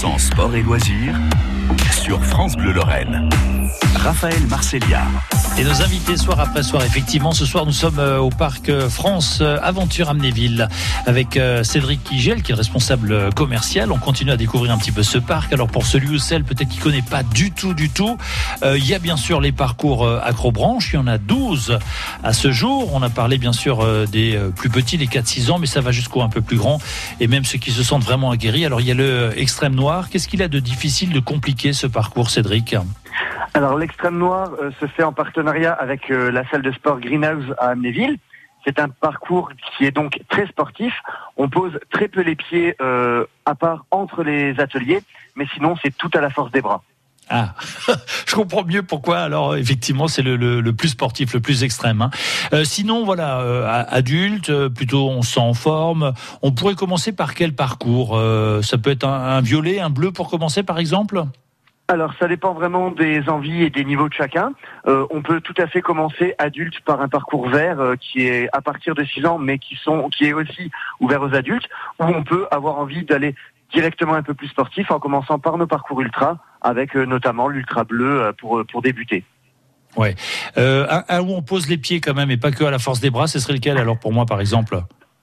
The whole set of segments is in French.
100% sport et loisirs sur France Bleu Lorraine. Raphaël Marcellia. Et nos invités soir après soir, effectivement, ce soir nous sommes euh, au parc euh, France euh, Aventure Amnéville avec Cédric Kigel qui est le responsable commercial. On continue à découvrir un petit peu ce parc. Alors pour celui ou celle peut-être qui connaît pas du tout, du tout, il y a bien sûr les parcours acrobranches. Il y en a 12 à ce jour. On a parlé bien sûr des plus petits, les 4-6 ans, mais ça va jusqu'au un peu plus grand et même ceux qui se sentent vraiment aguerris. Alors il y a le extrême noir. Qu'est-ce qu'il a de difficile, de compliqué ce parcours, Cédric alors l'extrême noir euh, se fait en partenariat avec euh, la salle de sport Greenhouse à Amnéville. C'est un parcours qui est donc très sportif. On pose très peu les pieds euh, à part entre les ateliers, mais sinon c'est tout à la force des bras. Ah, je comprends mieux pourquoi. Alors effectivement, c'est le, plus sportif, le plus extrême. Hein. sinon, voilà, adulte, plutôt on s'en forme. On pourrait commencer par quel parcours Ça peut être un violet, un bleu pour commencer, par exemple? Alors, ça dépend vraiment des envies et des niveaux de chacun. Euh, on peut tout à fait commencer adulte par un parcours vert euh, qui est à partir de 6 ans, mais qui sont qui est aussi ouvert aux adultes, ou on peut avoir envie d'aller directement un peu plus sportif en commençant par nos parcours ultra, avec euh, notamment l'ultra bleu pour pour débuter. Ouais, un, un, où on pose les pieds quand même et pas que à la force des bras, ce serait lequel alors pour moi par exemple?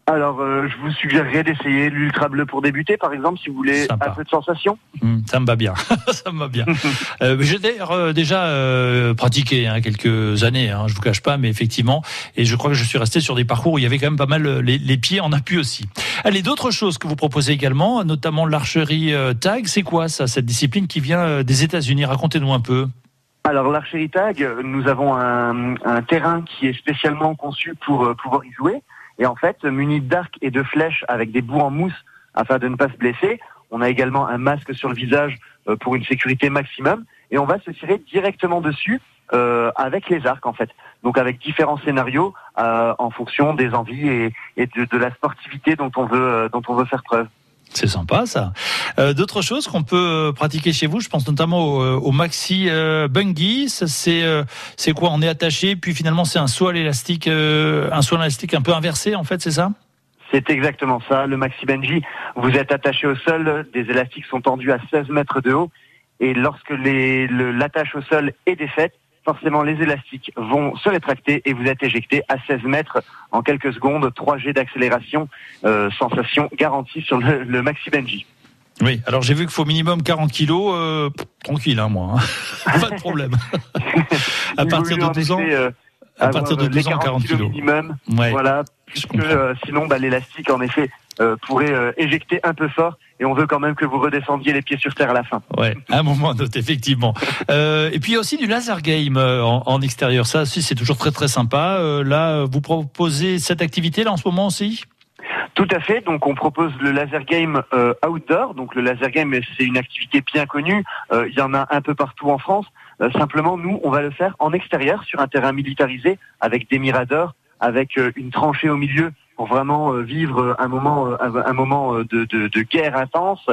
Alors, euh, je vous suggérerais d'essayer l'ultra bleu pour débuter, par exemple, si vous voulez un peu de sensation. Hmm, ça me va bien, ça me va bien. euh, J'ai d'ailleurs euh, déjà euh, pratiqué hein, quelques années, hein, je vous cache pas, mais effectivement, et je crois que je suis resté sur des parcours où il y avait quand même pas mal les, les pieds en appui aussi. Allez, d'autres choses que vous proposez également, notamment l'archerie tag, c'est quoi ça, cette discipline qui vient des États-Unis? Racontez-nous un peu. Alors l'archerie tag, nous avons un, terrain qui est spécialement conçu pour pouvoir y jouer. Et en fait, muni d'arc et de flèches avec des bouts en mousse afin de ne pas se blesser. On a également un masque sur le visage euh, pour une sécurité maximum. Et on va se tirer directement dessus euh, avec les arcs en fait. Donc avec différents scénarios euh, en fonction des envies et, et de, de, la sportivité dont on veut euh, dont on veut faire preuve. C'est sympa ça. Euh, D'autres choses qu'on peut euh, pratiquer chez vous, je pense notamment au, euh, au maxi bungee. C'est euh, c'est quoi? On est attaché, puis finalement c'est un saut à l'élastique, un saut à l'élastique un peu inversé en fait, c'est ça? C'est exactement ça. Le maxi bungee, vous êtes attaché au sol, des élastiques sont tendus à 16 mètres de haut, et lorsque l'attache au sol est défaite, forcément les élastiques vont se rétracter et vous êtes éjecté à 16 mètres en quelques secondes, 3 G d'accélération, euh, sensation garantie sur le, le Maxi Benji. Oui, alors j'ai vu qu'il faut minimum 40 kilos, euh, tranquille, hein, moi, hein. pas de problème. à partir de 12 ans. Euh, à partir de 12 ans, 40 kilos. minimum. Ouais, voilà, puisque euh, sinon, bah, l'élastique, en effet, euh, pourrait euh, éjecter un peu fort et on veut quand même que vous redescendiez les pieds sur terre à la fin. Ouais, un moment note effectivement. euh, et puis il y a aussi du laser game euh, en, en extérieur. Ça aussi c'est toujours très très sympa. Euh, là, vous proposez cette activité là en ce moment aussi? Tout à fait. Donc, on propose le laser game euh, outdoor. Donc, le laser game, c'est une activité bien connue. Euh, il y en a un peu partout en France. Euh, simplement, nous, on va le faire en extérieur, sur un terrain militarisé, avec des miradors, avec une tranchée au milieu pour vraiment euh, vivre un moment, euh, un moment euh, de, de, de guerre intense,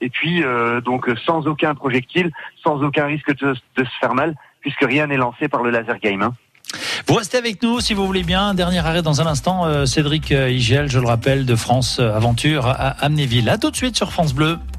et puis donc sans aucun projectile, sans aucun risque de, de, se faire mal, puisque rien n'est lancé par le laser game. Hein. Vous restez avec nous si vous voulez bien. Dernier arrêt dans un instant. Cédric Igel, je le rappelle, de France Aventure à Amnéville. À tout de suite sur France Bleu.